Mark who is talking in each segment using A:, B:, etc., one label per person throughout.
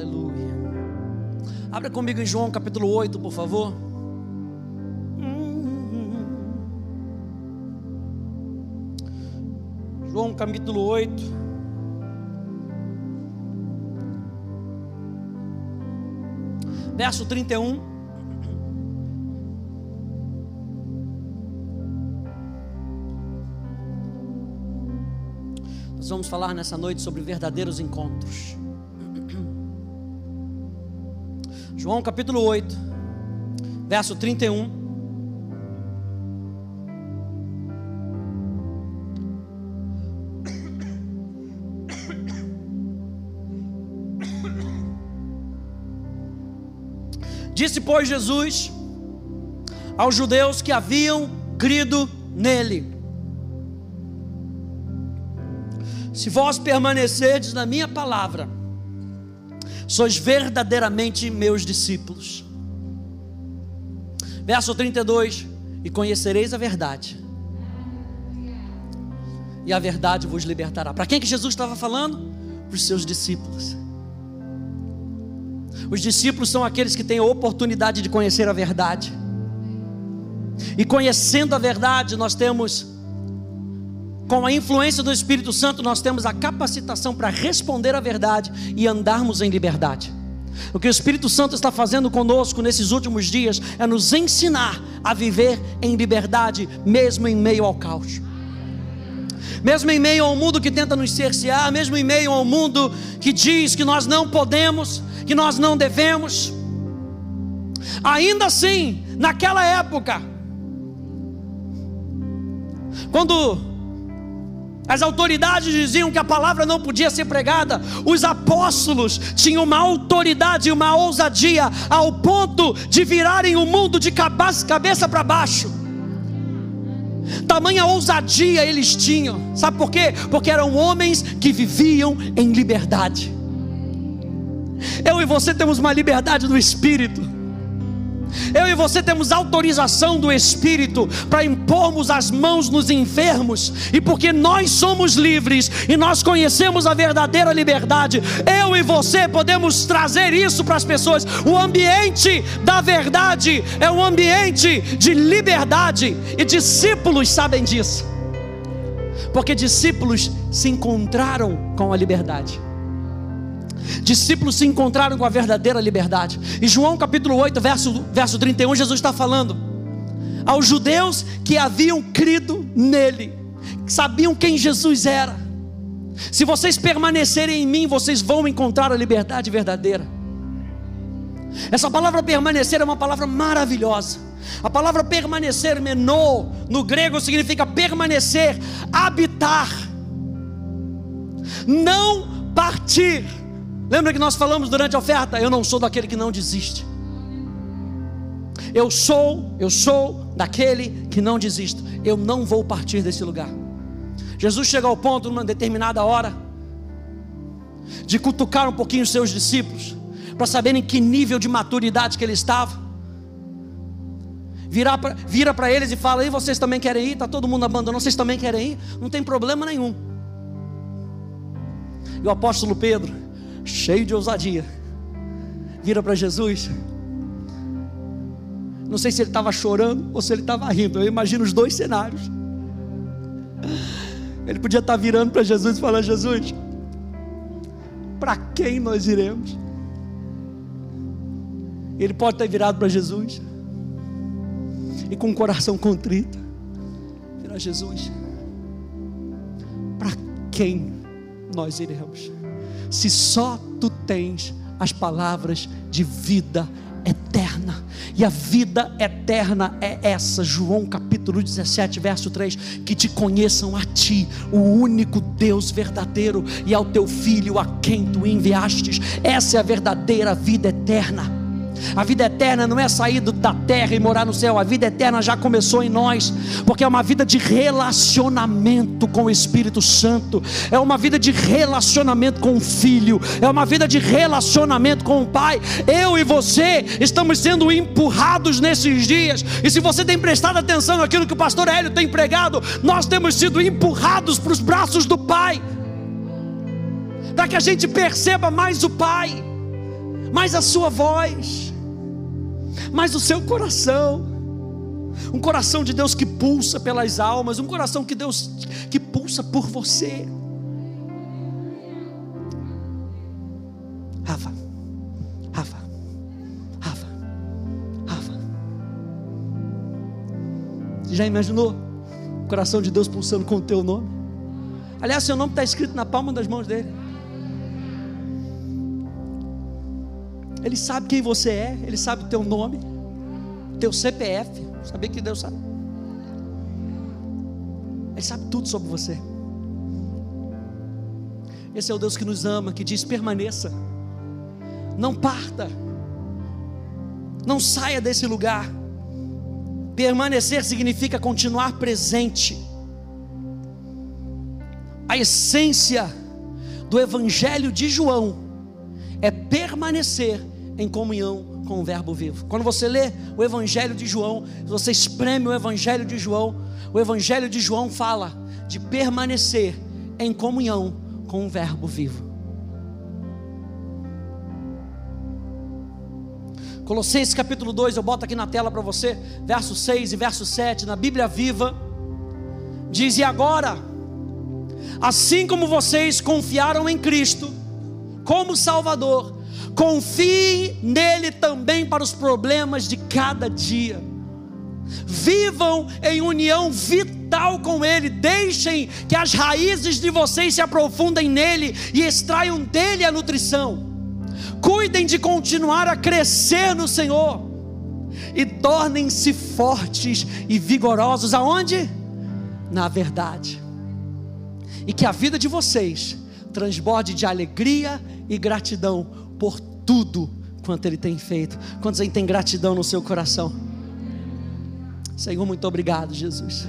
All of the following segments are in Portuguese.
A: Aleluia. Abra comigo em João capítulo 8, por favor. João capítulo 8. Verso 31. Nós vamos falar nessa noite sobre verdadeiros encontros. João capítulo 8, verso 31. Disse, pois, Jesus aos judeus que haviam crido nele: Se vós permanecerdes na minha palavra, sois verdadeiramente meus discípulos. Verso 32: E conhecereis a verdade, e a verdade vos libertará. Para quem que Jesus estava falando? Para os seus discípulos. Os discípulos são aqueles que têm a oportunidade de conhecer a verdade. E conhecendo a verdade, nós temos, com a influência do Espírito Santo, nós temos a capacitação para responder à verdade e andarmos em liberdade. O que o Espírito Santo está fazendo conosco nesses últimos dias é nos ensinar a viver em liberdade, mesmo em meio ao caos. Mesmo em meio ao mundo que tenta nos cercear, mesmo em meio ao mundo que diz que nós não podemos, que nós não devemos. Ainda assim, naquela época, quando as autoridades diziam que a palavra não podia ser pregada, os apóstolos tinham uma autoridade e uma ousadia ao ponto de virarem o mundo de cabeça para baixo. Tamanha ousadia eles tinham, sabe por quê? Porque eram homens que viviam em liberdade. Eu e você temos uma liberdade do Espírito. Eu e você temos autorização do Espírito para impormos as mãos nos enfermos, e porque nós somos livres e nós conhecemos a verdadeira liberdade, eu e você podemos trazer isso para as pessoas. O ambiente da verdade é um ambiente de liberdade, e discípulos sabem disso, porque discípulos se encontraram com a liberdade. Discípulos se encontraram com a verdadeira liberdade. E João capítulo 8, verso, verso 31, Jesus está falando aos judeus que haviam crido nele, que sabiam quem Jesus era. Se vocês permanecerem em mim, vocês vão encontrar a liberdade verdadeira. Essa palavra permanecer é uma palavra maravilhosa. A palavra permanecer, menô, no grego significa permanecer, habitar, não partir. Lembra que nós falamos durante a oferta? Eu não sou daquele que não desiste. Eu sou, eu sou daquele que não desiste. Eu não vou partir desse lugar. Jesus chega ao ponto, numa determinada hora, de cutucar um pouquinho os seus discípulos, para saberem que nível de maturidade que ele estava. Vira para eles e fala: E vocês também querem ir? Está todo mundo abandonando, vocês também querem ir? Não tem problema nenhum. E o apóstolo Pedro, cheio de ousadia, vira para Jesus. Não sei se ele estava chorando ou se ele estava rindo. Eu imagino os dois cenários. Ele podia estar virando para Jesus e falando: Jesus, para quem nós iremos? Ele pode ter virado para Jesus e com o coração contrito, virar Jesus, para quem nós iremos? Se só tu tens as palavras de vida eterna. E a vida eterna é essa, João capítulo 17, verso 3: que te conheçam a ti, o único Deus verdadeiro, e ao teu filho a quem tu enviastes. Essa é a verdadeira vida eterna. A vida eterna não é sair da terra e morar no céu, a vida eterna já começou em nós, porque é uma vida de relacionamento com o Espírito Santo, é uma vida de relacionamento com o Filho, é uma vida de relacionamento com o Pai. Eu e você estamos sendo empurrados nesses dias, e se você tem prestado atenção naquilo que o pastor Hélio tem pregado, nós temos sido empurrados para os braços do Pai, para que a gente perceba mais o Pai mais a sua voz, mais o seu coração. Um coração de Deus que pulsa pelas almas, um coração que Deus que pulsa por você. Rafa, Rafa, Rafa, Rafa. Já imaginou o coração de Deus pulsando com o teu nome? Aliás, seu nome está escrito na palma das mãos dele. Ele sabe quem você é, ele sabe o teu nome, teu CPF, saber que Deus sabe. Ele sabe tudo sobre você. Esse é o Deus que nos ama, que diz: permaneça, não parta, não saia desse lugar. Permanecer significa continuar presente. A essência do Evangelho de João é permanecer em comunhão com o Verbo vivo. Quando você lê o Evangelho de João, você espreme o Evangelho de João, o Evangelho de João fala de permanecer em comunhão com o Verbo vivo. Colossenses capítulo 2, eu boto aqui na tela para você, verso 6 e verso 7, na Bíblia viva, diz: E agora, assim como vocês confiaram em Cristo como Salvador, confiem nele também para os problemas de cada dia. Vivam em união vital com Ele, deixem que as raízes de vocês se aprofundem nele e extraiam dele a nutrição. Cuidem de continuar a crescer no Senhor e tornem-se fortes e vigorosos aonde? Na verdade. E que a vida de vocês transborde de alegria e gratidão por tudo quanto Ele tem feito. Quantos aí tem gratidão no seu coração? Senhor, muito obrigado, Jesus.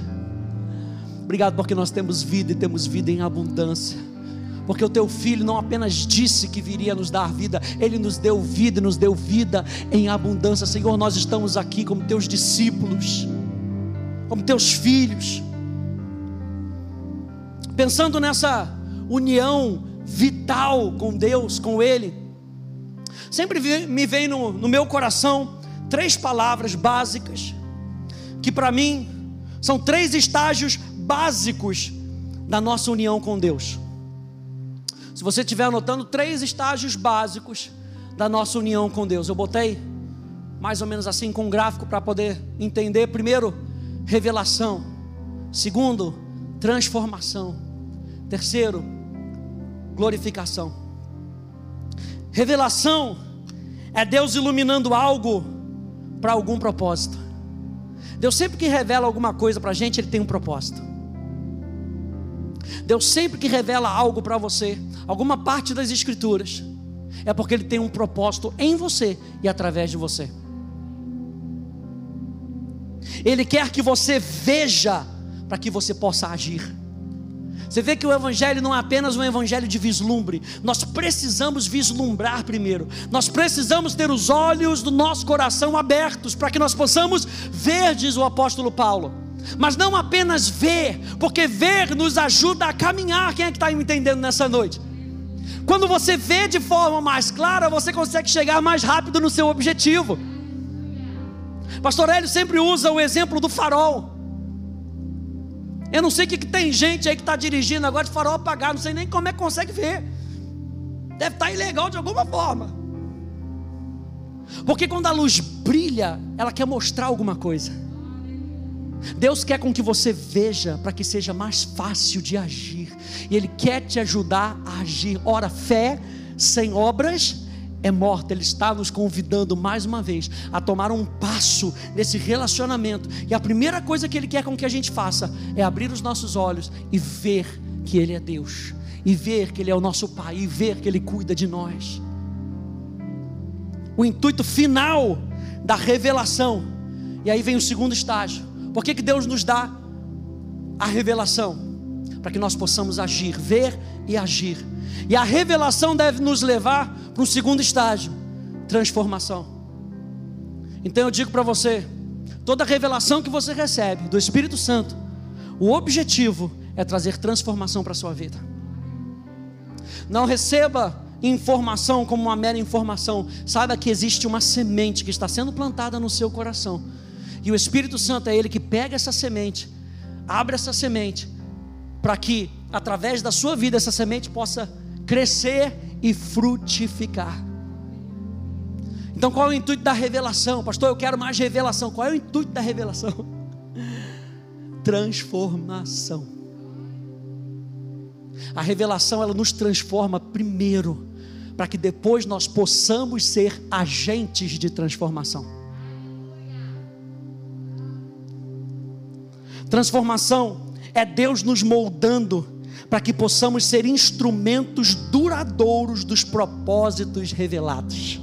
A: Obrigado porque nós temos vida e temos vida em abundância. Porque o teu filho não apenas disse que viria nos dar vida, ele nos deu vida e nos deu vida em abundância. Senhor, nós estamos aqui como teus discípulos, como teus filhos, pensando nessa união vital com Deus, com Ele. Sempre me vem no, no meu coração três palavras básicas, que para mim são três estágios básicos da nossa união com Deus. Se você estiver anotando três estágios básicos da nossa união com Deus, eu botei mais ou menos assim com um gráfico para poder entender. Primeiro, revelação. Segundo, transformação. Terceiro, glorificação. Revelação é Deus iluminando algo para algum propósito. Deus sempre que revela alguma coisa para a gente, Ele tem um propósito. Deus sempre que revela algo para você, alguma parte das Escrituras, é porque Ele tem um propósito em você e através de você. Ele quer que você veja para que você possa agir. Você vê que o Evangelho não é apenas um Evangelho de vislumbre, nós precisamos vislumbrar primeiro, nós precisamos ter os olhos do nosso coração abertos para que nós possamos ver, diz o apóstolo Paulo. Mas não apenas ver, porque ver nos ajuda a caminhar. Quem é que está me entendendo nessa noite? Quando você vê de forma mais clara, você consegue chegar mais rápido no seu objetivo. Pastor Hélio sempre usa o exemplo do farol. Eu não sei o que, que tem gente aí que está dirigindo agora de farol apagado, não sei nem como é que consegue ver. Deve estar tá ilegal de alguma forma. Porque quando a luz brilha, ela quer mostrar alguma coisa. Deus quer com que você veja para que seja mais fácil de agir. E Ele quer te ajudar a agir. Ora, fé sem obras é morta. Ele está nos convidando mais uma vez a tomar um passo nesse relacionamento. E a primeira coisa que Ele quer com que a gente faça é abrir os nossos olhos e ver que Ele é Deus, e ver que Ele é o nosso Pai, e ver que Ele cuida de nós. O intuito final da revelação, e aí vem o segundo estágio. Por que, que Deus nos dá a revelação? Para que nós possamos agir, ver e agir. E a revelação deve nos levar para um segundo estágio: transformação. Então eu digo para você: toda revelação que você recebe do Espírito Santo, o objetivo é trazer transformação para a sua vida. Não receba informação como uma mera informação. Saiba que existe uma semente que está sendo plantada no seu coração. E o Espírito Santo é ele que pega essa semente, abre essa semente, para que através da sua vida essa semente possa crescer e frutificar. Então, qual é o intuito da revelação? Pastor, eu quero mais revelação. Qual é o intuito da revelação? Transformação. A revelação ela nos transforma primeiro, para que depois nós possamos ser agentes de transformação. Transformação é Deus nos moldando para que possamos ser instrumentos duradouros dos propósitos revelados.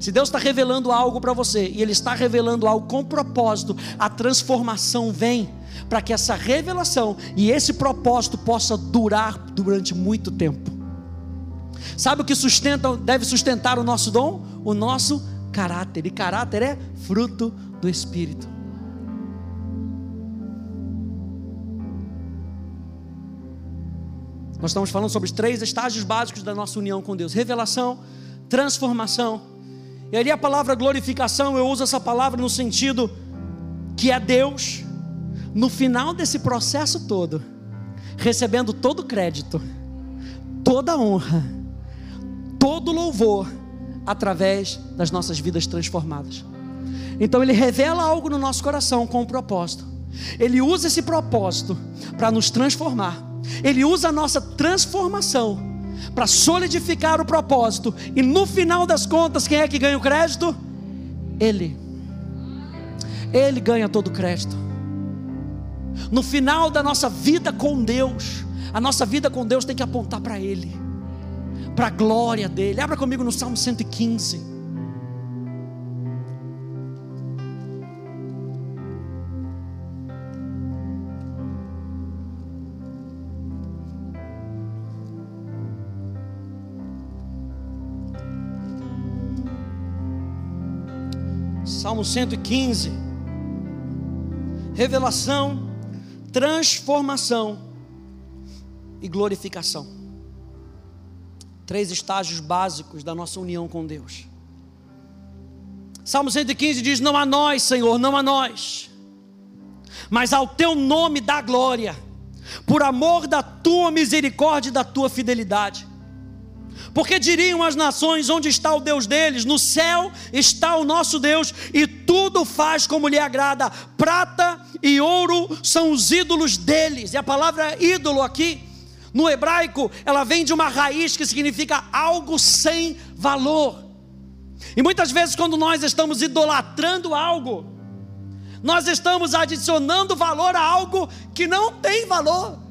A: Se Deus está revelando algo para você e Ele está revelando algo com propósito, a transformação vem para que essa revelação e esse propósito possa durar durante muito tempo. Sabe o que sustenta, deve sustentar o nosso dom? O nosso caráter. E caráter é fruto do Espírito. Nós estamos falando sobre os três estágios básicos da nossa união com Deus: revelação, transformação. E ali a palavra glorificação, eu uso essa palavra no sentido que é Deus, no final desse processo todo, recebendo todo o crédito, toda a honra, todo o louvor, através das nossas vidas transformadas. Então Ele revela algo no nosso coração com um propósito. Ele usa esse propósito para nos transformar ele usa a nossa transformação para solidificar o propósito, e no final das contas, quem é que ganha o crédito? Ele. Ele ganha todo o crédito. No final da nossa vida com Deus, a nossa vida com Deus tem que apontar para Ele, para a glória dEle. Abra comigo no Salmo 115. Salmo 115. Revelação, transformação e glorificação. Três estágios básicos da nossa união com Deus. Salmo 115 diz: Não a nós, Senhor, não a nós, mas ao teu nome dá glória, por amor da tua misericórdia e da tua fidelidade. Porque diriam as nações: onde está o Deus deles? No céu está o nosso Deus, e tudo faz como lhe agrada. Prata e ouro são os ídolos deles. E a palavra ídolo aqui, no hebraico, ela vem de uma raiz que significa algo sem valor. E muitas vezes, quando nós estamos idolatrando algo, nós estamos adicionando valor a algo que não tem valor.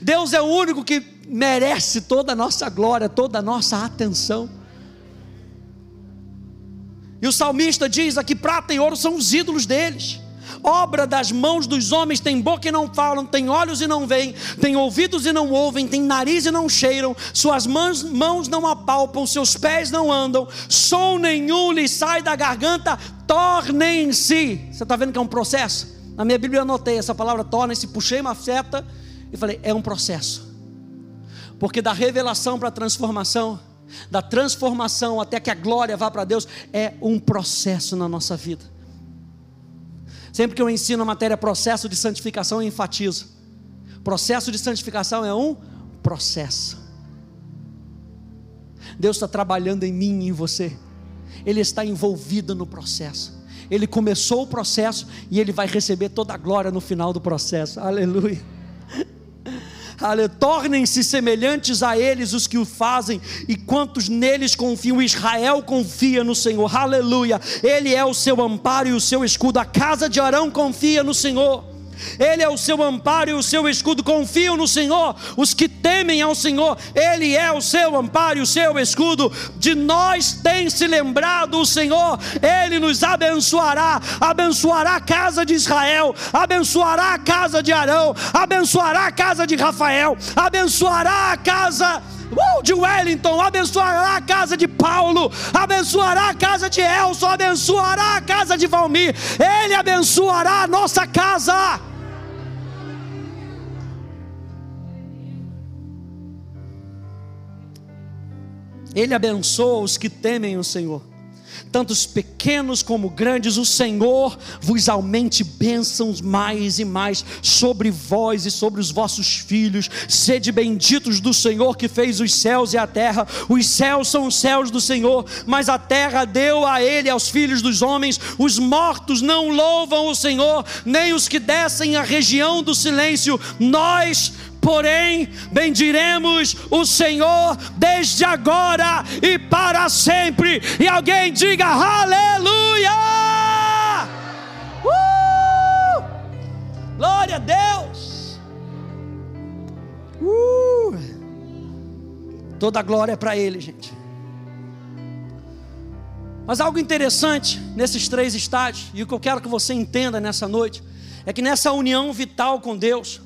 A: Deus é o único que merece toda a nossa glória, toda a nossa atenção. E o salmista diz aqui: prata e ouro são os ídolos deles. Obra das mãos dos homens, tem boca e não falam, tem olhos e não veem, tem ouvidos e não ouvem, tem nariz e não cheiram, suas mãos, mãos não apalpam, seus pés não andam, som nenhum lhes sai da garganta, tornem-se. Você está vendo que é um processo? Na minha Bíblia eu anotei essa palavra tornem-se, puxei uma seta e falei: é um processo. Porque da revelação para a transformação, da transformação até que a glória vá para Deus, é um processo na nossa vida. Sempre que eu ensino a matéria processo de santificação, eu enfatizo. Processo de santificação é um processo. Deus está trabalhando em mim e em você. Ele está envolvido no processo. Ele começou o processo e ele vai receber toda a glória no final do processo. Aleluia. Tornem-se semelhantes a eles os que o fazem, e quantos neles confiam, Israel confia no Senhor, aleluia. Ele é o seu amparo e o seu escudo, a casa de Arão confia no Senhor. Ele é o seu amparo e o seu escudo. Confiam no Senhor. Os que temem ao Senhor, Ele é o seu amparo e o seu escudo. De nós tem se lembrado o Senhor. Ele nos abençoará. Abençoará a casa de Israel. Abençoará a casa de Arão. Abençoará a casa de Rafael. Abençoará a casa uh, de Wellington, abençoará a casa de Paulo, abençoará a casa de Elson, abençoará a casa de Valmir, Ele abençoará a nossa casa. Ele abençoa os que temem o Senhor tanto os pequenos como grandes, o Senhor vos aumente bênçãos mais e mais sobre vós e sobre os vossos filhos. Sede benditos do Senhor que fez os céus e a terra. Os céus são os céus do Senhor, mas a terra deu a ele aos filhos dos homens. Os mortos não louvam o Senhor, nem os que descem a região do silêncio. Nós porém bendiremos o Senhor desde agora e para sempre. E alguém diga aleluia! Uh! Glória a Deus! Uh! Toda a glória é para Ele, gente. Mas algo interessante nesses três estágios, e o que eu quero que você entenda nessa noite, é que nessa união vital com Deus,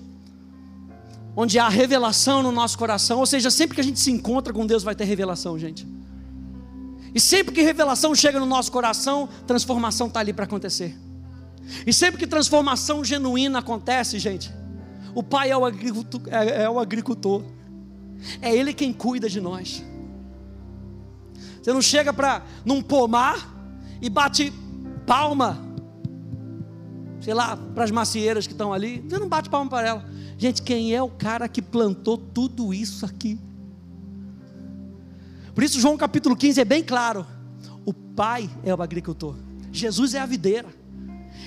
A: onde há revelação no nosso coração, ou seja, sempre que a gente se encontra com Deus vai ter revelação, gente. E sempre que revelação chega no nosso coração, transformação está ali para acontecer. E sempre que transformação genuína acontece, gente, o Pai é o é, é o agricultor. É Ele quem cuida de nós. Você não chega para num pomar e bate palma, sei lá, para as macieiras que estão ali. Você não bate palma para ela. Gente, quem é o cara que plantou tudo isso aqui? Por isso, João capítulo 15 é bem claro: o Pai é o agricultor, Jesus é a videira,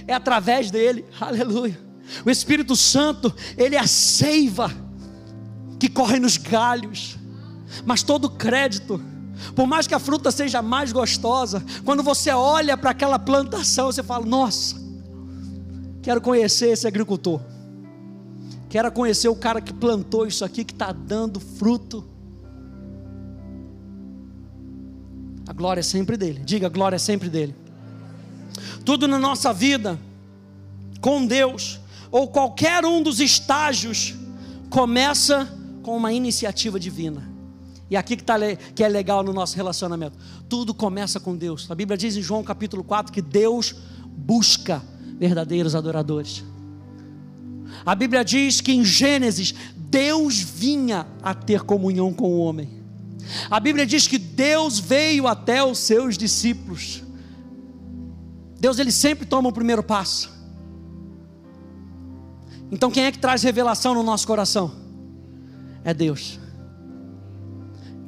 A: é através dele, aleluia. O Espírito Santo, ele é a seiva que corre nos galhos, mas todo crédito, por mais que a fruta seja mais gostosa, quando você olha para aquela plantação, você fala: Nossa, quero conhecer esse agricultor. Quero conhecer o cara que plantou isso aqui, que está dando fruto. A glória é sempre dele. Diga, a glória é sempre dele. Tudo na nossa vida, com Deus, ou qualquer um dos estágios, começa com uma iniciativa divina. E aqui que, tá, que é legal no nosso relacionamento. Tudo começa com Deus. A Bíblia diz em João capítulo 4 que Deus busca verdadeiros adoradores. A Bíblia diz que em Gênesis, Deus vinha a ter comunhão com o homem. A Bíblia diz que Deus veio até os seus discípulos. Deus ele sempre toma o primeiro passo. Então quem é que traz revelação no nosso coração? É Deus.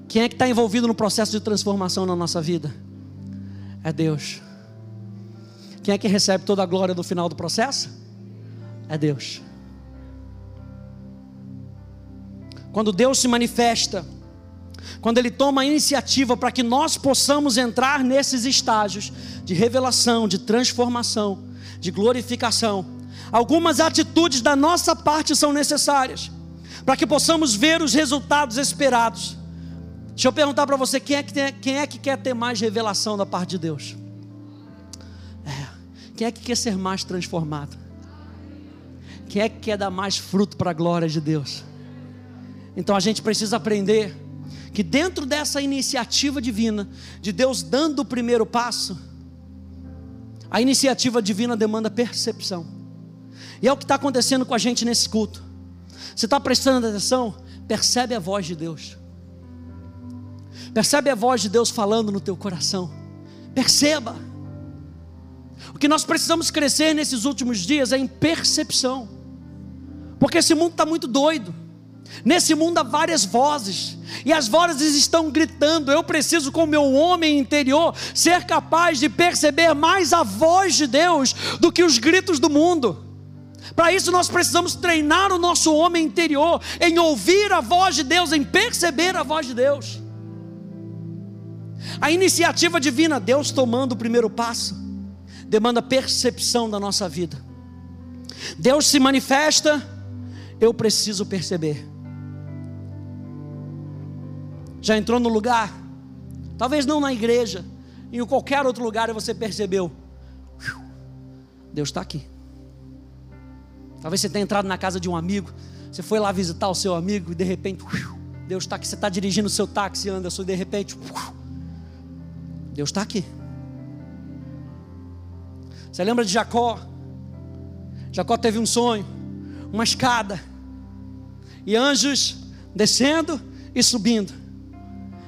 A: Quem é que está envolvido no processo de transformação na nossa vida? É Deus. Quem é que recebe toda a glória do final do processo? É Deus. Quando Deus se manifesta, quando Ele toma a iniciativa para que nós possamos entrar nesses estágios de revelação, de transformação, de glorificação, algumas atitudes da nossa parte são necessárias para que possamos ver os resultados esperados. Deixa eu perguntar para você: quem é, que tem, quem é que quer ter mais revelação da parte de Deus? Quem é que quer ser mais transformado? Quem é que quer dar mais fruto para a glória de Deus? Então a gente precisa aprender que dentro dessa iniciativa divina, de Deus dando o primeiro passo, a iniciativa divina demanda percepção. E é o que está acontecendo com a gente nesse culto. Você está prestando atenção? Percebe a voz de Deus. Percebe a voz de Deus falando no teu coração. Perceba. O que nós precisamos crescer nesses últimos dias é em percepção. Porque esse mundo está muito doido. Nesse mundo há várias vozes, e as vozes estão gritando. Eu preciso, com meu homem interior, ser capaz de perceber mais a voz de Deus do que os gritos do mundo. Para isso, nós precisamos treinar o nosso homem interior em ouvir a voz de Deus, em perceber a voz de Deus. A iniciativa divina, Deus tomando o primeiro passo, demanda percepção da nossa vida. Deus se manifesta, eu preciso perceber já entrou no lugar, talvez não na igreja, em qualquer outro lugar você percebeu, Deus está aqui. Talvez você tenha entrado na casa de um amigo, você foi lá visitar o seu amigo e de repente, Deus está aqui. Você está dirigindo o seu táxi, Anderson, e de repente, Deus está aqui. Você lembra de Jacó? Jacó teve um sonho, uma escada, e anjos descendo e subindo.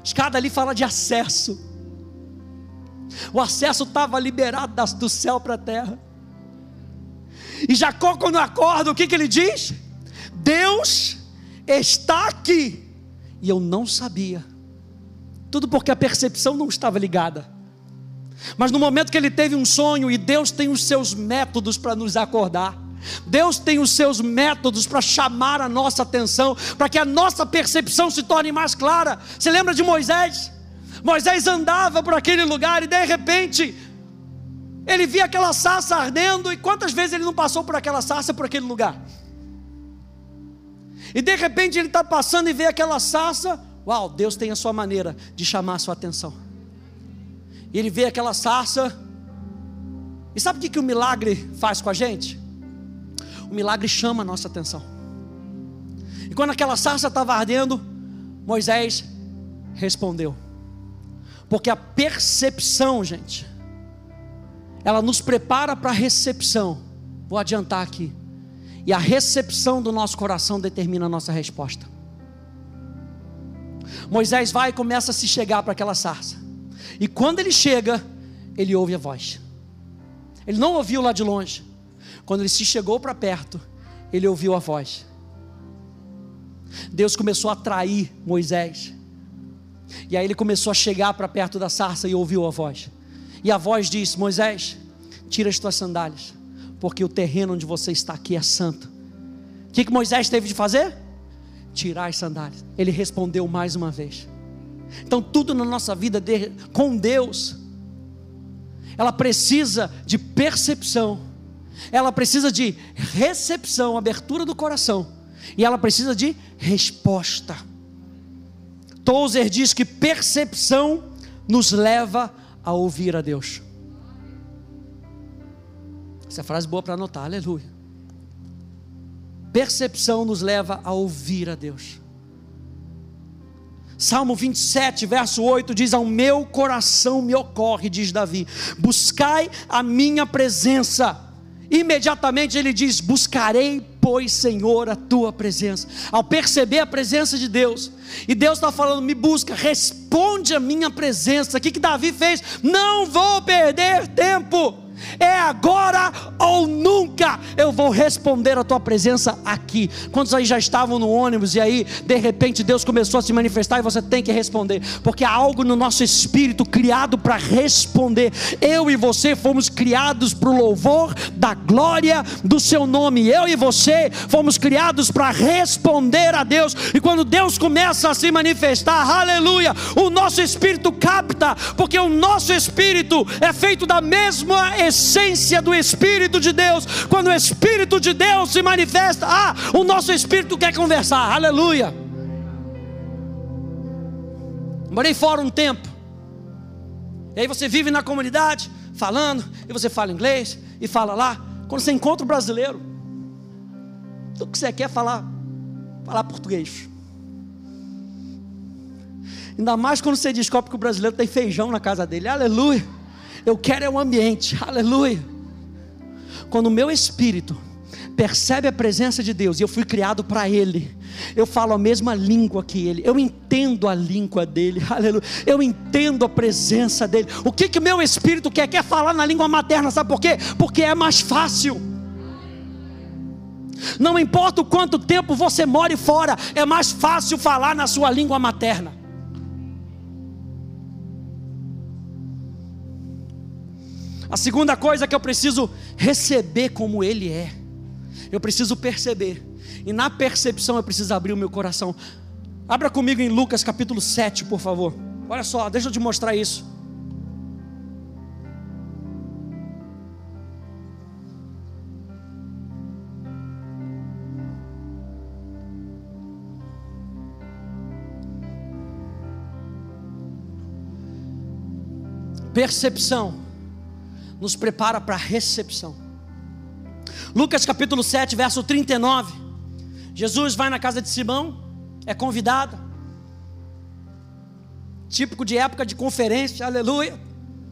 A: Escada ali fala de acesso. O acesso estava liberado do céu para a terra. E Jacó, quando acorda, o que, que ele diz? Deus está aqui. E eu não sabia. Tudo porque a percepção não estava ligada. Mas no momento que ele teve um sonho, e Deus tem os seus métodos para nos acordar. Deus tem os seus métodos para chamar a nossa atenção, para que a nossa percepção se torne mais clara. Você lembra de Moisés? Moisés andava por aquele lugar e de repente ele via aquela sarça ardendo, e quantas vezes ele não passou por aquela sarça, por aquele lugar? E de repente ele está passando e vê aquela sarça, uau, Deus tem a sua maneira de chamar a sua atenção. E ele vê aquela sarça, e sabe o que, que o milagre faz com a gente? O milagre chama a nossa atenção. E quando aquela sarça estava ardendo, Moisés respondeu. Porque a percepção, gente, ela nos prepara para a recepção. Vou adiantar aqui. E a recepção do nosso coração determina a nossa resposta. Moisés vai e começa a se chegar para aquela sarça. E quando ele chega, ele ouve a voz. Ele não ouviu lá de longe. Quando ele se chegou para perto, ele ouviu a voz. Deus começou a atrair Moisés. E aí ele começou a chegar para perto da sarça e ouviu a voz. E a voz disse: Moisés, tira as tuas sandálias, porque o terreno onde você está aqui é santo. O que, que Moisés teve de fazer? Tirar as sandálias. Ele respondeu mais uma vez. Então, tudo na nossa vida de, com Deus, ela precisa de percepção, ela precisa de recepção, abertura do coração, e ela precisa de resposta. Tozer diz que percepção nos leva a ouvir a Deus. Essa é frase boa para anotar, aleluia. Percepção nos leva a ouvir a Deus. Salmo 27, verso 8 diz: Ao meu coração me ocorre, diz Davi, buscai a minha presença. Imediatamente ele diz: Buscarei, pois, Senhor, a tua presença. Ao perceber a presença de Deus, e Deus está falando: Me busca, responde a minha presença. O que, que Davi fez? Não vou perder tempo é agora ou nunca eu vou responder a tua presença aqui. Quantos aí já estavam no ônibus e aí de repente Deus começou a se manifestar e você tem que responder, porque há algo no nosso espírito criado para responder. Eu e você fomos criados para o louvor da glória do seu nome. Eu e você fomos criados para responder a Deus. E quando Deus começa a se manifestar, aleluia, o nosso espírito capta, porque o nosso espírito é feito da mesma essência do Espírito de Deus. Quando o Espírito de Deus se manifesta, ah, o nosso espírito quer conversar, aleluia. Morei fora um tempo, e aí você vive na comunidade, falando, e você fala inglês, e fala lá. Quando você encontra o brasileiro, o que você quer falar? Falar português. Ainda mais quando você descobre que o brasileiro tem feijão na casa dele, aleluia. Eu quero é um ambiente, aleluia. Quando o meu espírito percebe a presença de Deus, e eu fui criado para Ele, eu falo a mesma língua que Ele, eu entendo a língua dele, aleluia, eu entendo a presença dele. O que que meu espírito quer? Quer falar na língua materna, sabe por quê? Porque é mais fácil. Não importa o quanto tempo você more fora, é mais fácil falar na sua língua materna. A segunda coisa que eu preciso receber como Ele é, eu preciso perceber, e na percepção eu preciso abrir o meu coração. Abra comigo em Lucas capítulo 7, por favor. Olha só, deixa eu te mostrar isso. Percepção nos prepara para a recepção. Lucas capítulo 7, verso 39. Jesus vai na casa de Simão, é convidado. Típico de época de conferência, aleluia.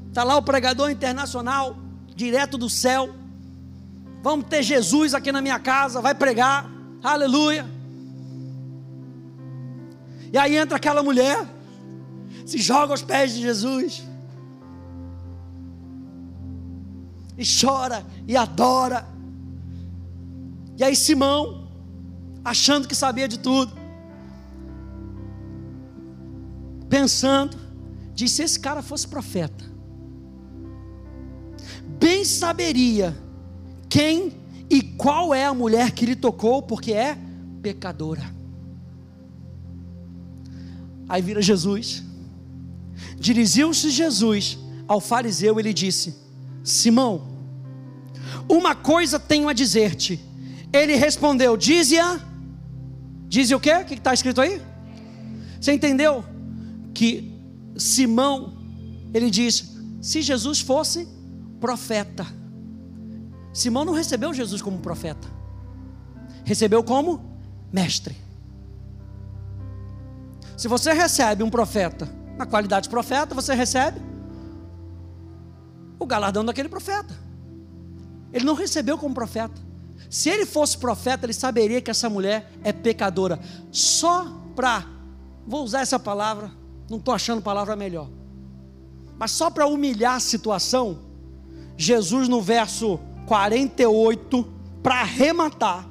A: Está lá o pregador internacional, direto do céu. Vamos ter Jesus aqui na minha casa, vai pregar, aleluia. E aí entra aquela mulher, se joga aos pés de Jesus. E chora e adora. E aí Simão, achando que sabia de tudo, pensando, disse: se esse cara fosse profeta, bem saberia quem e qual é a mulher que lhe tocou, porque é pecadora. Aí vira Jesus. Dirigiu-se Jesus ao fariseu, ele disse: Simão, uma coisa tenho a dizer-te. Ele respondeu: Dize-a. Dize o quê? O que está escrito aí? Você entendeu? Que Simão, ele diz: se Jesus fosse profeta. Simão não recebeu Jesus como profeta, recebeu como mestre. Se você recebe um profeta na qualidade de profeta, você recebe o galardão daquele profeta. Ele não recebeu como profeta. Se ele fosse profeta, ele saberia que essa mulher é pecadora. Só para, vou usar essa palavra, não estou achando palavra melhor. Mas só para humilhar a situação, Jesus no verso 48, para arrematar,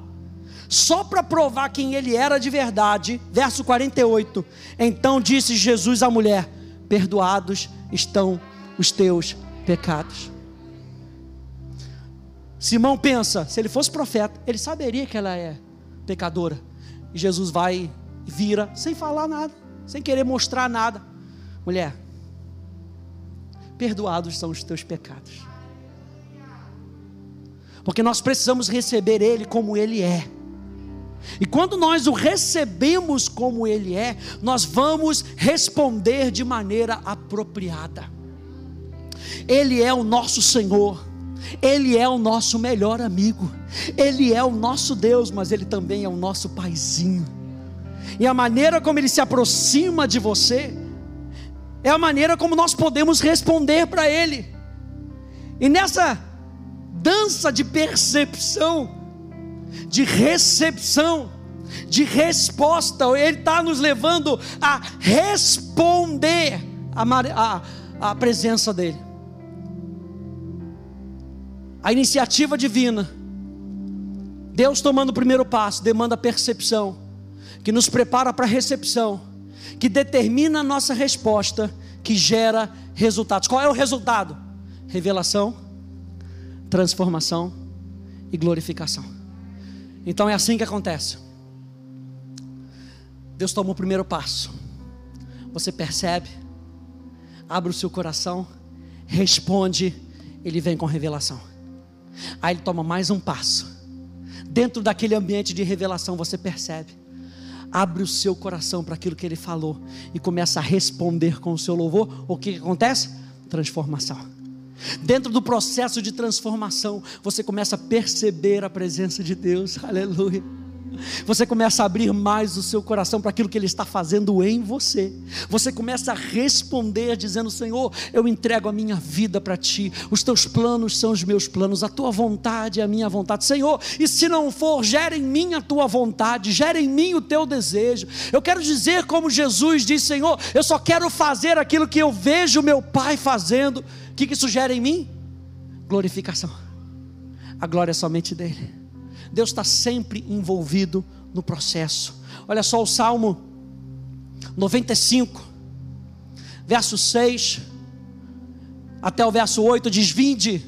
A: só para provar quem ele era de verdade, verso 48. Então disse Jesus à mulher: Perdoados estão os teus pecados. Simão pensa: se ele fosse profeta, ele saberia que ela é pecadora. E Jesus vai, vira, sem falar nada, sem querer mostrar nada. Mulher, perdoados são os teus pecados. Porque nós precisamos receber Ele como Ele é. E quando nós o recebemos como Ele é, nós vamos responder de maneira apropriada. Ele é o nosso Senhor, Ele é o nosso melhor amigo, Ele é o nosso Deus, mas Ele também é o nosso Paizinho. E a maneira como Ele se aproxima de você, é a maneira como nós podemos responder para Ele. E nessa dança de percepção, de recepção, de resposta. Ele está nos levando a responder a presença dEle. A iniciativa divina, Deus tomando o primeiro passo, demanda percepção, que nos prepara para a recepção, que determina a nossa resposta, que gera resultados. Qual é o resultado? Revelação, transformação e glorificação. Então é assim que acontece. Deus toma o primeiro passo. Você percebe, abre o seu coração, responde, ele vem com revelação. Aí ele toma mais um passo. Dentro daquele ambiente de revelação, você percebe, abre o seu coração para aquilo que ele falou e começa a responder com o seu louvor. O que acontece? Transformação. Dentro do processo de transformação, você começa a perceber a presença de Deus, aleluia. Você começa a abrir mais o seu coração para aquilo que Ele está fazendo em você. Você começa a responder, dizendo: Senhor, eu entrego a minha vida para Ti. Os Teus planos são os meus planos, a Tua vontade é a minha vontade. Senhor, e se não for, gera em mim a Tua vontade, gera em mim o Teu desejo. Eu quero dizer, como Jesus disse: Senhor, eu só quero fazer aquilo que eu vejo meu Pai fazendo. O que, que isso gera em mim? Glorificação. A glória é somente dEle. Deus está sempre envolvido no processo. Olha só o Salmo 95, verso 6 até o verso 8 diz: Vinde,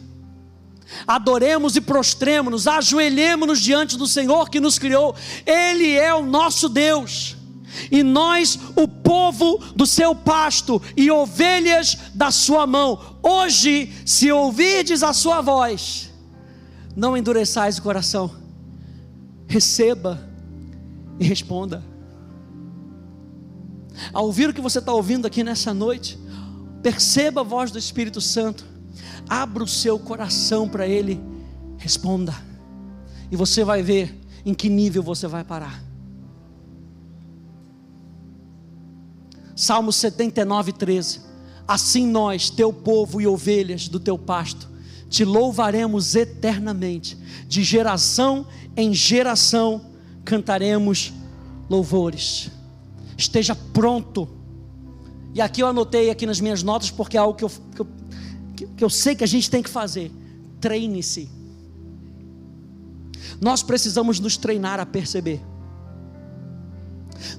A: adoremos e prostremos-nos, ajoelhemos-nos diante do Senhor que nos criou, Ele é o nosso Deus e nós, o povo do seu pasto e ovelhas da sua mão. Hoje, se ouvirdes a sua voz, não endureçais o coração, receba e responda. Ao ouvir o que você está ouvindo aqui nessa noite, perceba a voz do Espírito Santo, abra o seu coração para Ele, responda, e você vai ver em que nível você vai parar. Salmo 79, 13. Assim nós, teu povo e ovelhas do teu pasto, te louvaremos eternamente, de geração em geração cantaremos louvores. Esteja pronto E aqui eu anotei aqui nas minhas notas porque é algo que eu, que eu, que eu sei que a gente tem que fazer. Treine-se. Nós precisamos nos treinar a perceber.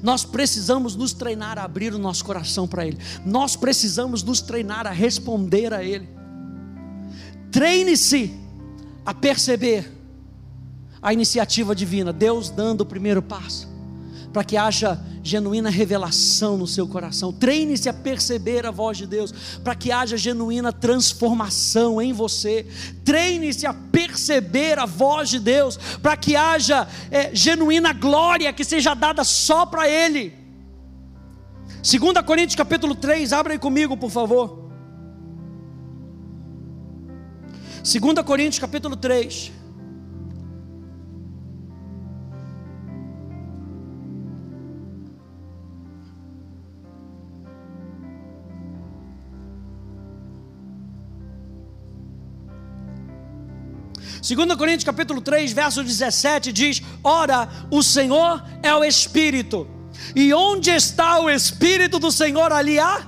A: Nós precisamos nos treinar a abrir o nosso coração para Ele. Nós precisamos nos treinar a responder a Ele. Treine-se a perceber a iniciativa divina, Deus dando o primeiro passo, para que haja genuína revelação no seu coração. Treine-se a perceber a voz de Deus, para que haja genuína transformação em você. Treine-se a perceber a voz de Deus, para que haja é, genuína glória que seja dada só para Ele. 2 Coríntios capítulo 3, abra aí comigo, por favor. 2 Coríntios capítulo 3. Segunda Coríntios capítulo 3, verso 17 diz: "Ora, o Senhor é o Espírito, e onde está o Espírito do Senhor ali há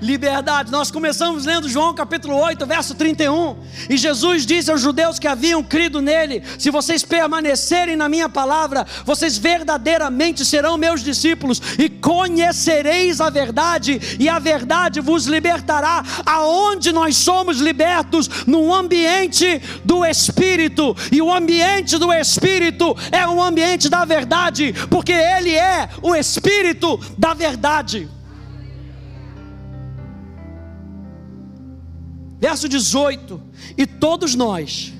A: liberdade. Nós começamos lendo João capítulo 8, verso 31. E Jesus disse aos judeus que haviam crido nele: Se vocês permanecerem na minha palavra, vocês verdadeiramente serão meus discípulos e conhecereis a verdade, e a verdade vos libertará. Aonde nós somos libertos? No ambiente do Espírito. E o ambiente do Espírito é o ambiente da verdade, porque ele é o Espírito da verdade. Verso 18: E todos nós,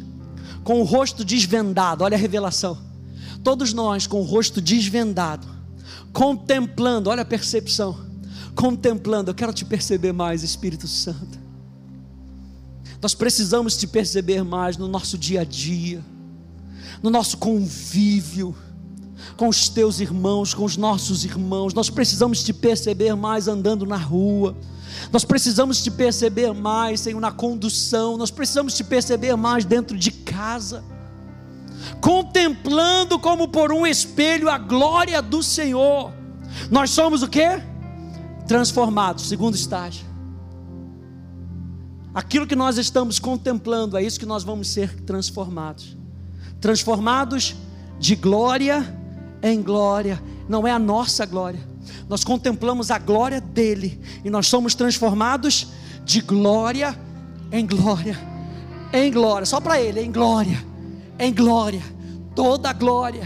A: com o rosto desvendado, olha a revelação. Todos nós, com o rosto desvendado, contemplando, olha a percepção, contemplando, eu quero te perceber mais, Espírito Santo. Nós precisamos te perceber mais no nosso dia a dia, no nosso convívio com os teus irmãos, com os nossos irmãos. Nós precisamos te perceber mais andando na rua nós precisamos te perceber mais, Senhor, na condução, nós precisamos te perceber mais dentro de casa, contemplando como por um espelho a glória do Senhor. Nós somos o que? Transformados, segundo estágio. Aquilo que nós estamos contemplando, é isso que nós vamos ser transformados. Transformados de glória em glória, não é a nossa glória nós contemplamos a glória dele e nós somos transformados de glória em glória, em glória, só para ele, em glória, em glória, toda a glória,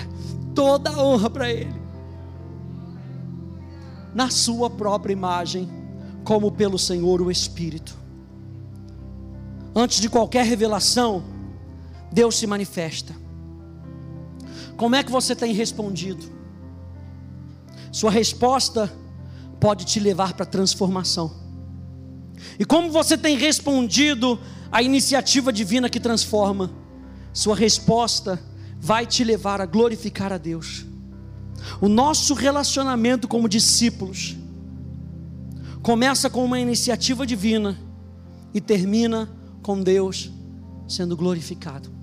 A: toda a honra para ele, na sua própria imagem, como pelo Senhor o Espírito. Antes de qualquer revelação, Deus se manifesta. Como é que você tem respondido? Sua resposta pode te levar para a transformação. E como você tem respondido à iniciativa divina que transforma, sua resposta vai te levar a glorificar a Deus. O nosso relacionamento como discípulos começa com uma iniciativa divina e termina com Deus sendo glorificado.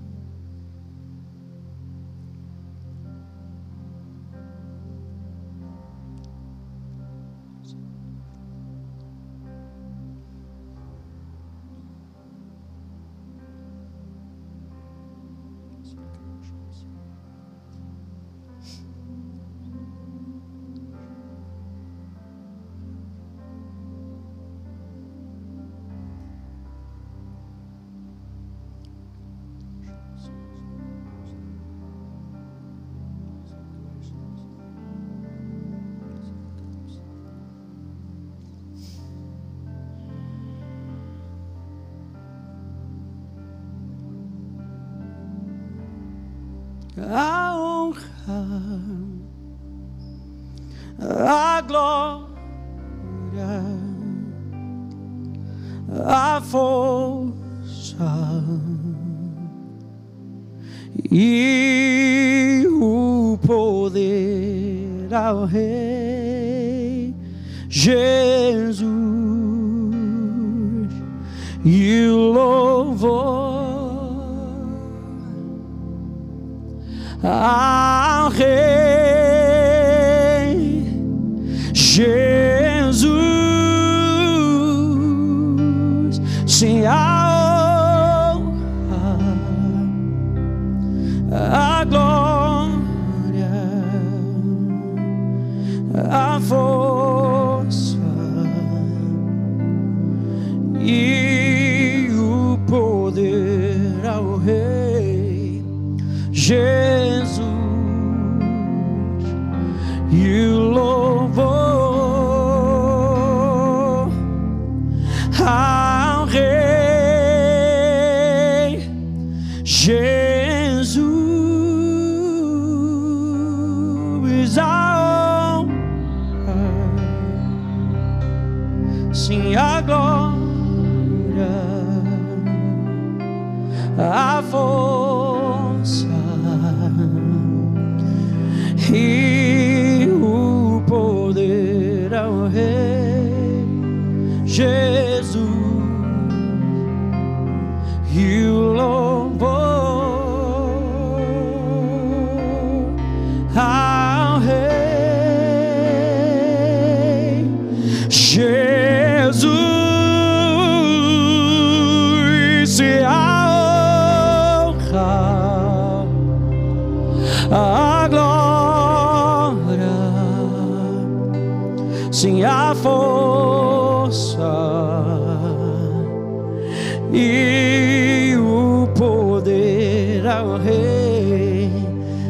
A: E o poder ao Rei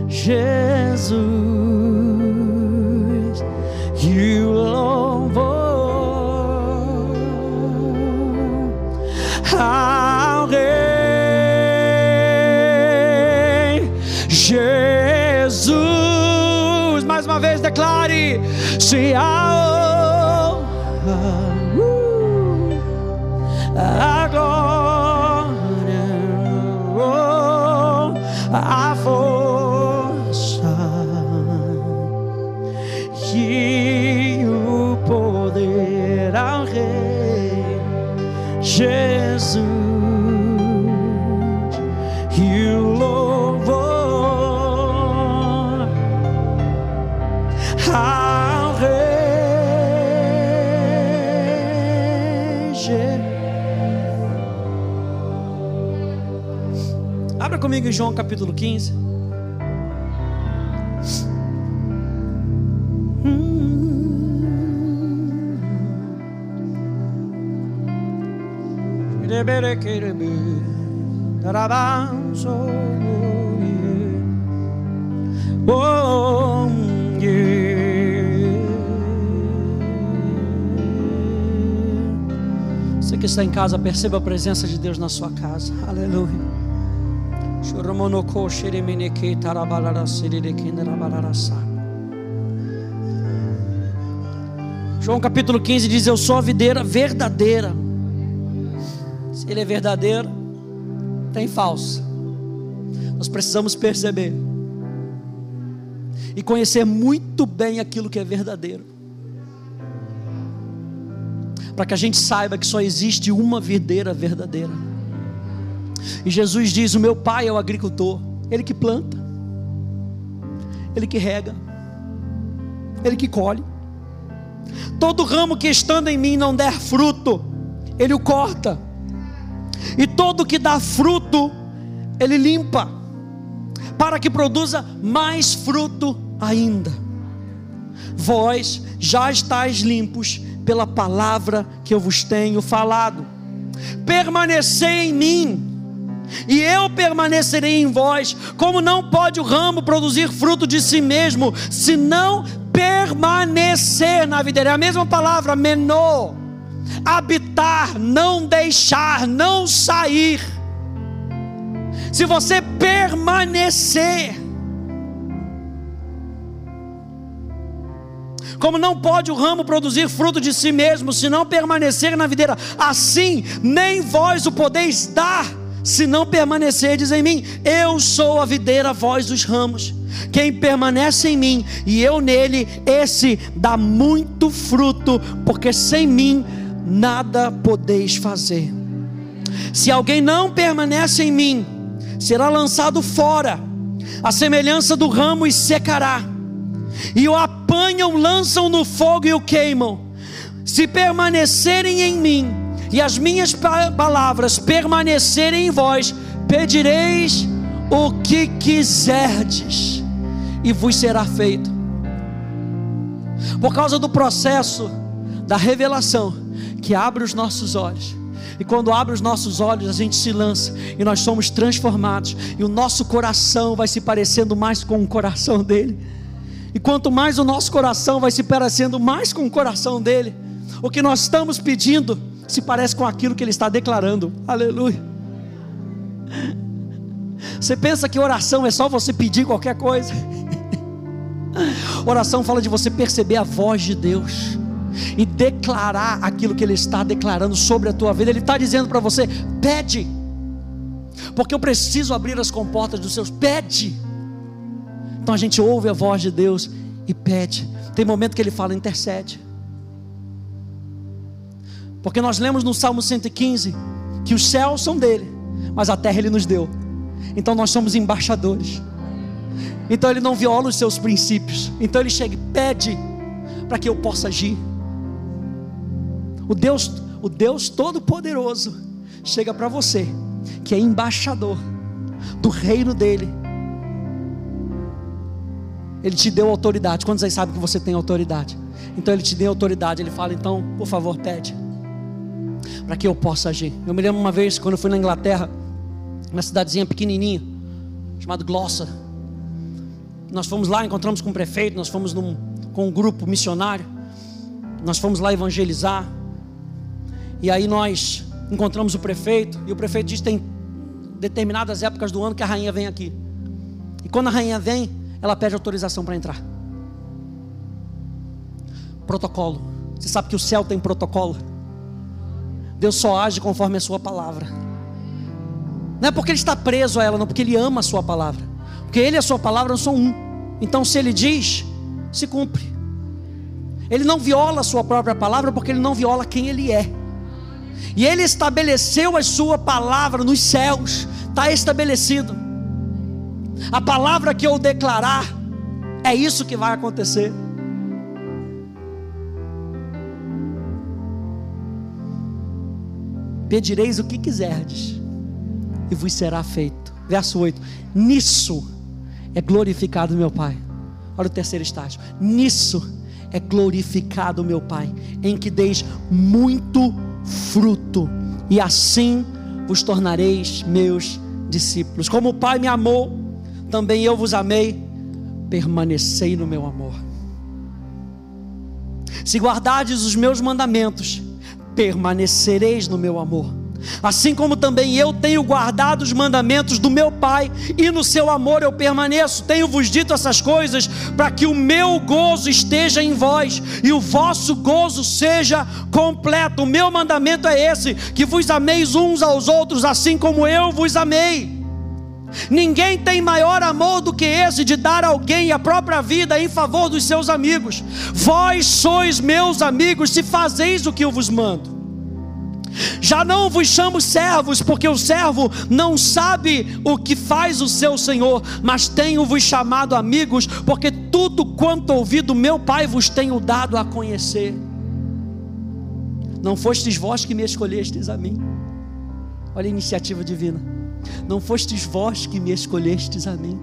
A: Jesus e o louvor ao Rei Jesus. Mais uma vez declare: se a João capítulo 15. Oh, yeah. Você que está em casa, perceba a presença de Deus na sua casa. Aleluia. João capítulo 15 diz: Eu sou a videira verdadeira. Se ele é verdadeiro, tem falsa. Nós precisamos perceber e conhecer muito bem aquilo que é verdadeiro. Para que a gente saiba que só existe uma videira verdadeira. E Jesus diz: O meu pai é o agricultor, ele que planta, ele que rega, ele que colhe. Todo ramo que estando em mim não der fruto, ele o corta. E todo que dá fruto, ele limpa, para que produza mais fruto ainda. Vós já estáis limpos pela palavra que eu vos tenho falado. Permanecei em mim, e eu permanecerei em vós. Como não pode o ramo produzir fruto de si mesmo, se não permanecer na videira? É a mesma palavra, menor. Habitar, não deixar, não sair. Se você permanecer, Como não pode o ramo produzir fruto de si mesmo, se não permanecer na videira, assim nem vós o podeis dar, se não permanecerdes em mim. Eu sou a videira, vós os ramos. Quem permanece em mim e eu nele, esse dá muito fruto, porque sem mim nada podeis fazer. Se alguém não permanece em mim, será lançado fora, a semelhança do ramo e secará e o apanham, lançam no fogo e o queimam. Se permanecerem em mim e as minhas palavras permanecerem em vós, pedireis o que quiserdes, e vos será feito. Por causa do processo da revelação que abre os nossos olhos. E quando abre os nossos olhos, a gente se lança e nós somos transformados, e o nosso coração vai se parecendo mais com o coração dele. E quanto mais o nosso coração vai se parecendo mais com o coração dele, o que nós estamos pedindo se parece com aquilo que ele está declarando. Aleluia. Você pensa que oração é só você pedir qualquer coisa? Oração fala de você perceber a voz de Deus e declarar aquilo que Ele está declarando sobre a tua vida. Ele está dizendo para você: pede, porque eu preciso abrir as comportas dos seus. Pede. Então a gente ouve a voz de Deus e pede. Tem momento que Ele fala: intercede. Porque nós lemos no Salmo 115 que os céus são dele, mas a terra Ele nos deu. Então nós somos embaixadores. Então ele não viola os seus princípios. Então ele chega e pede para que eu possa agir. O Deus, o Deus todo-poderoso chega para você, que é embaixador do reino dele. Ele te deu autoridade. Quantos aí sabem que você tem autoridade? Então ele te deu autoridade. Ele fala: então, por favor, pede para que eu possa agir. Eu me lembro uma vez quando eu fui na Inglaterra, uma cidadezinha pequenininha, chamada Gloucester nós fomos lá, encontramos com o prefeito, nós fomos num, com um grupo missionário, nós fomos lá evangelizar. E aí nós encontramos o prefeito, e o prefeito diz que tem determinadas épocas do ano que a rainha vem aqui. E quando a rainha vem, ela pede autorização para entrar. Protocolo. Você sabe que o céu tem protocolo. Deus só age conforme a sua palavra. Não é porque ele está preso a ela, não, porque ele ama a sua palavra. Porque ele e a sua palavra são um. Então, se ele diz, se cumpre. Ele não viola a sua própria palavra, porque ele não viola quem ele é. E ele estabeleceu a sua palavra nos céus, está estabelecido. A palavra que eu declarar, é isso que vai acontecer. Pedireis o que quiserdes, e vos será feito. Verso 8: Nisso é glorificado meu Pai. Olha o terceiro estágio. Nisso é glorificado meu Pai, em que deis muito fruto, e assim vos tornareis meus discípulos. Como o Pai me amou, também eu vos amei, permanecei no meu amor. Se guardardes os meus mandamentos, permanecereis no meu amor assim como também eu tenho guardado os mandamentos do meu Pai, e no seu amor eu permaneço. Tenho-vos dito essas coisas para que o meu gozo esteja em vós e o vosso gozo seja completo. O meu mandamento é esse: que vos ameis uns aos outros, assim como eu vos amei. Ninguém tem maior amor do que esse de dar alguém a própria vida em favor dos seus amigos. Vós sois meus amigos se fazeis o que eu vos mando. Já não vos chamo servos, porque o servo não sabe o que faz o seu senhor, mas tenho-vos chamado amigos, porque tudo quanto ouvi do meu Pai vos tenho dado a conhecer. Não fostes vós que me escolhestes a mim. Olha a iniciativa divina. Não fostes vós que me escolhestes a mim.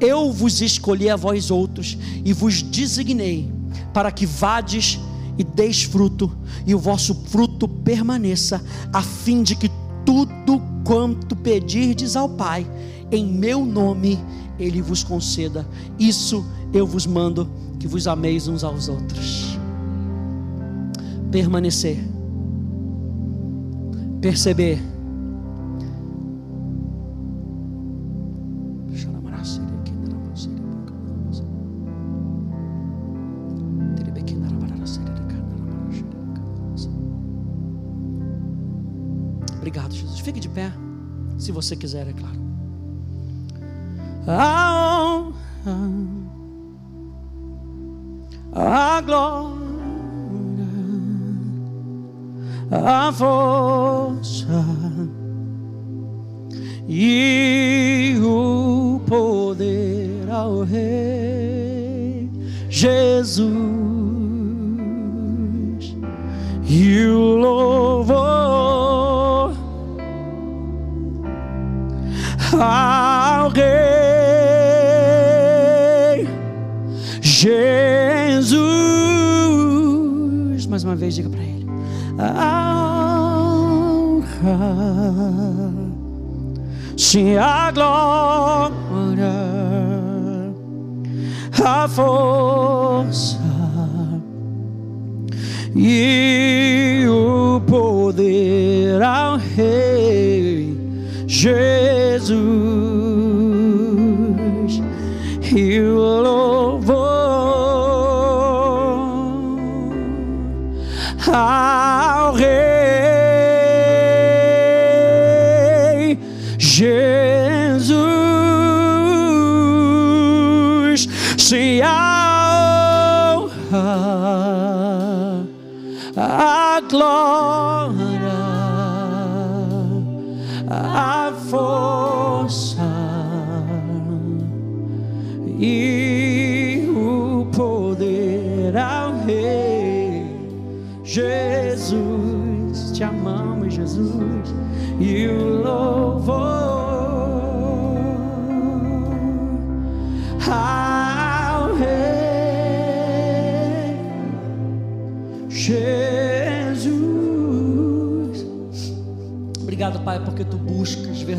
A: Eu vos escolhi a vós outros e vos designei para que vades e deis fruto, e o vosso fruto permaneça, a fim de que tudo quanto pedirdes ao Pai, em meu nome, Ele vos conceda. Isso eu vos mando, que vos ameis uns aos outros. Permanecer, perceber Se você quiser, é claro. A honra, a glória, a força e o poder ao Rei Jesus e o louvor ao Rei Jesus. Mais uma vez, diga para ele: honra, sim, a glória, a força e o poder ao Rei Jesus e o louvor ao Rei Jesus. Se a honra a glória,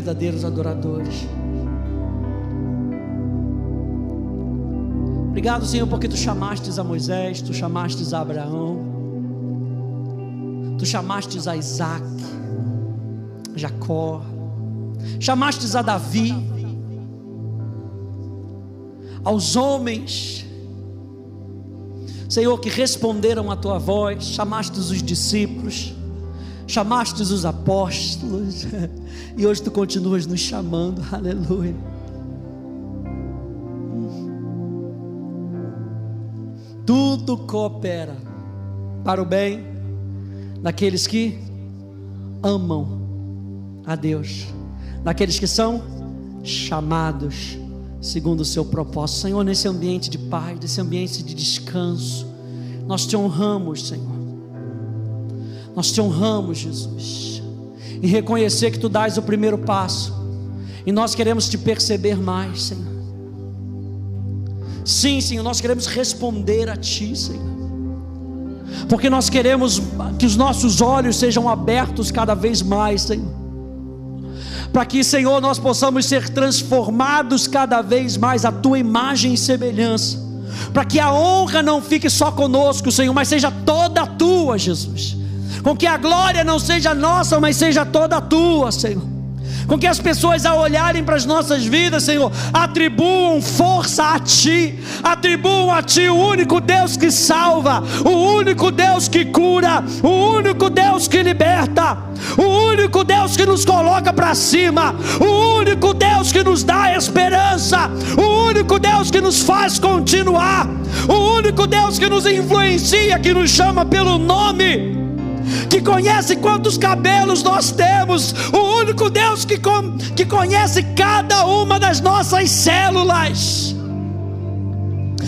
A: verdadeiros adoradores. Obrigado, Senhor, porque tu chamastes a Moisés, tu chamastes a Abraão, tu chamastes a Isaac, Jacó, chamastes a Davi, aos homens Senhor, que responderam à tua voz, chamastes os discípulos, chamastes os apóstolos, e hoje tu continuas nos chamando, aleluia. Tudo coopera para o bem daqueles que amam a Deus, daqueles que são chamados segundo o seu propósito. Senhor, nesse ambiente de paz, nesse ambiente de descanso, nós te honramos, Senhor. Nós te honramos, Jesus. E reconhecer que tu dás o primeiro passo. E nós queremos te perceber mais, Senhor. Sim, Senhor, nós queremos responder a ti, Senhor. Porque nós queremos que os nossos olhos sejam abertos cada vez mais, Senhor para que, Senhor, nós possamos ser transformados cada vez mais à tua imagem e semelhança, para que a honra não fique só conosco, Senhor, mas seja toda tua, Jesus. Com que a glória não seja nossa, mas seja toda tua, Senhor. Com que as pessoas ao olharem para as nossas vidas, Senhor, atribuam força a Ti, atribuam a Ti o único Deus que salva, o único Deus que cura, o único Deus que liberta, o único Deus que nos coloca para cima, o único Deus que nos dá esperança, o único Deus que nos faz continuar, o único Deus que nos influencia, que nos chama pelo nome que conhece quantos cabelos nós temos, o único Deus que, que conhece cada uma das nossas células.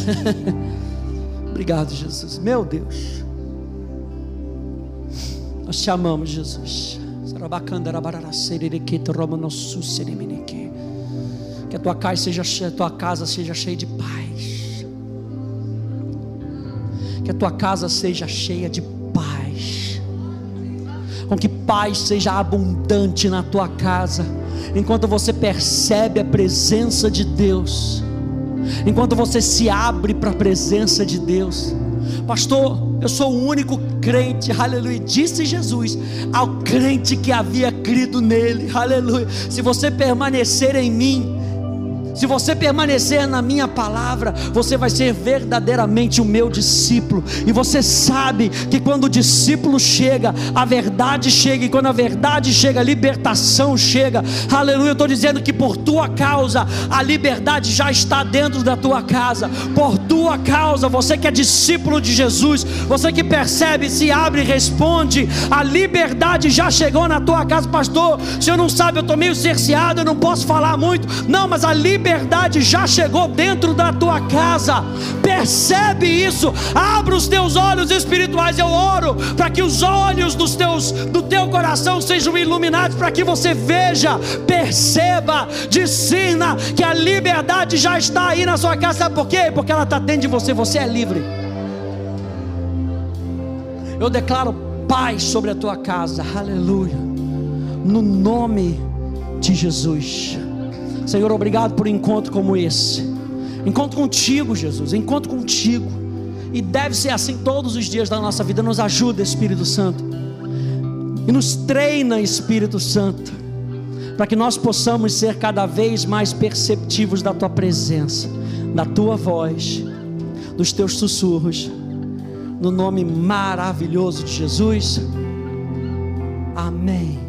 A: Obrigado, Jesus, meu Deus, nós te amamos, Jesus. Que a tua casa seja cheia, a tua casa seja cheia de paz. Que a tua casa seja cheia de paz com que paz seja abundante na tua casa, enquanto você percebe a presença de Deus, enquanto você se abre para a presença de Deus. Pastor, eu sou o único crente, aleluia. Disse Jesus ao crente que havia crido nele, aleluia. Se você permanecer em mim, se você permanecer na minha palavra, você vai ser verdadeiramente o meu discípulo. E você sabe que quando o discípulo chega, a verdade chega. E quando a verdade chega, a libertação chega. Aleluia. Eu estou dizendo que por tua causa, a liberdade já está dentro da tua casa. Por tua causa, você que é discípulo de Jesus, você que percebe, se abre responde, a liberdade já chegou na tua casa, pastor. Se eu não sabe, eu estou meio cerceado, eu não posso falar muito. Não, mas a liberdade já chegou dentro da tua casa. Percebe isso. Abra os teus olhos espirituais. Eu oro para que os olhos dos teus, do teu coração sejam iluminados, para que você veja, perceba, discina que a liberdade já está aí na sua casa. Sabe por quê? Porque ela está dentro de você. Você é livre. Eu declaro paz sobre a tua casa. Aleluia. No nome de Jesus. Senhor, obrigado por um encontro como esse. Encontro contigo, Jesus. Encontro contigo. E deve ser assim todos os dias da nossa vida. Nos ajuda, Espírito Santo. E nos treina, Espírito Santo. Para que nós possamos ser cada vez mais perceptivos da tua presença, da tua voz, dos teus sussurros. No nome maravilhoso de Jesus. Amém.